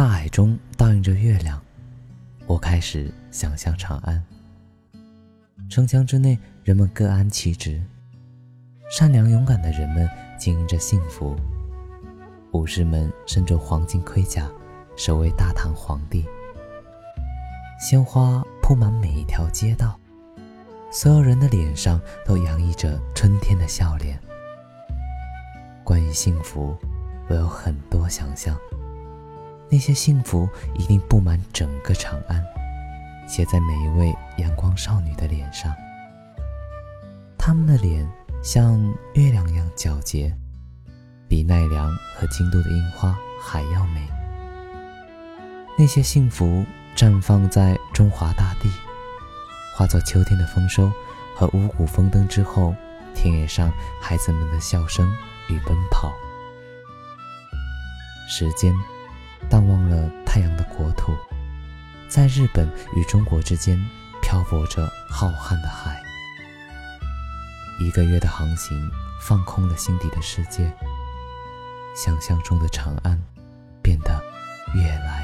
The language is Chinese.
大海中倒映着月亮，我开始想象长安。城墙之内，人们各安其职，善良勇敢的人们经营着幸福。武士们身着黄金盔甲，守卫大唐皇帝。鲜花铺满每一条街道，所有人的脸上都洋溢着春天的笑脸。关于幸福，我有很多想象。那些幸福一定布满整个长安，写在每一位阳光少女的脸上。她们的脸像月亮一样皎洁，比奈良和京都的樱花还要美。那些幸福绽放在中华大地，化作秋天的丰收和五谷丰登之后，田野上孩子们的笑声。与奔跑，时间淡忘了太阳的国土，在日本与中国之间漂泊着浩瀚的海。一个月的航行，放空了心底的世界，想象中的长安变得越来。